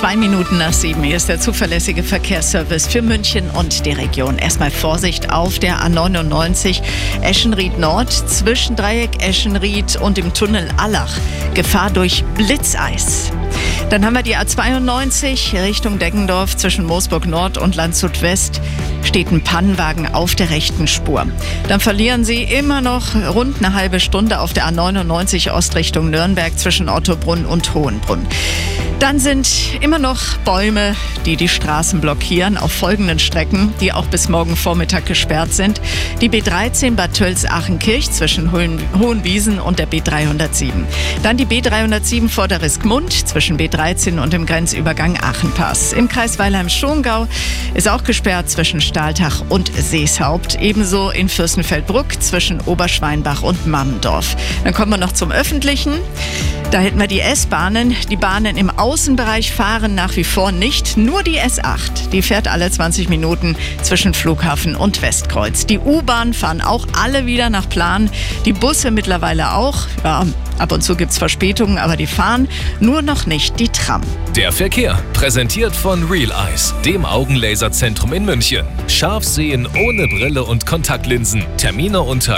Zwei Minuten nach sieben. Ist der zuverlässige Verkehrsservice für München und die Region. Erstmal Vorsicht auf der A99 Eschenried Nord zwischen Dreieck Eschenried und dem Tunnel Allach. Gefahr durch Blitzeis. Dann haben wir die A92 Richtung Deggendorf zwischen Moosburg Nord und Landshut West steht ein Pannenwagen auf der rechten Spur. Dann verlieren Sie immer noch rund eine halbe Stunde auf der A99 Ost Richtung Nürnberg zwischen Ottobrunn und Hohenbrunn. Dann sind immer noch Bäume, die die Straßen blockieren, auf folgenden Strecken, die auch bis morgen Vormittag gesperrt sind. Die B13 Bad Tölz-Achenkirch zwischen Hohenwiesen und der B307. Dann die B307 vor der Riskmund zwischen B13 und dem Grenzübergang Achenpass. Im Kreis Weilheim-Schongau ist auch gesperrt zwischen Stahltach und Seeshaupt. Ebenso in Fürstenfeldbruck zwischen Oberschweinbach und Mammendorf. Dann kommen wir noch zum Öffentlichen. Da hätten wir die S-Bahnen. Die Bahnen im Außenbereich fahren nach wie vor nicht. Nur die S8. Die fährt alle 20 Minuten zwischen Flughafen und Westkreuz. Die U-Bahn fahren auch alle wieder nach Plan. Die Busse mittlerweile auch. Ja, ab und zu gibt es Verspätungen, aber die fahren nur noch nicht die Tram. Der Verkehr, präsentiert von Real Eyes, dem Augenlaserzentrum in München. Scharf sehen ohne Brille und Kontaktlinsen. Termine unter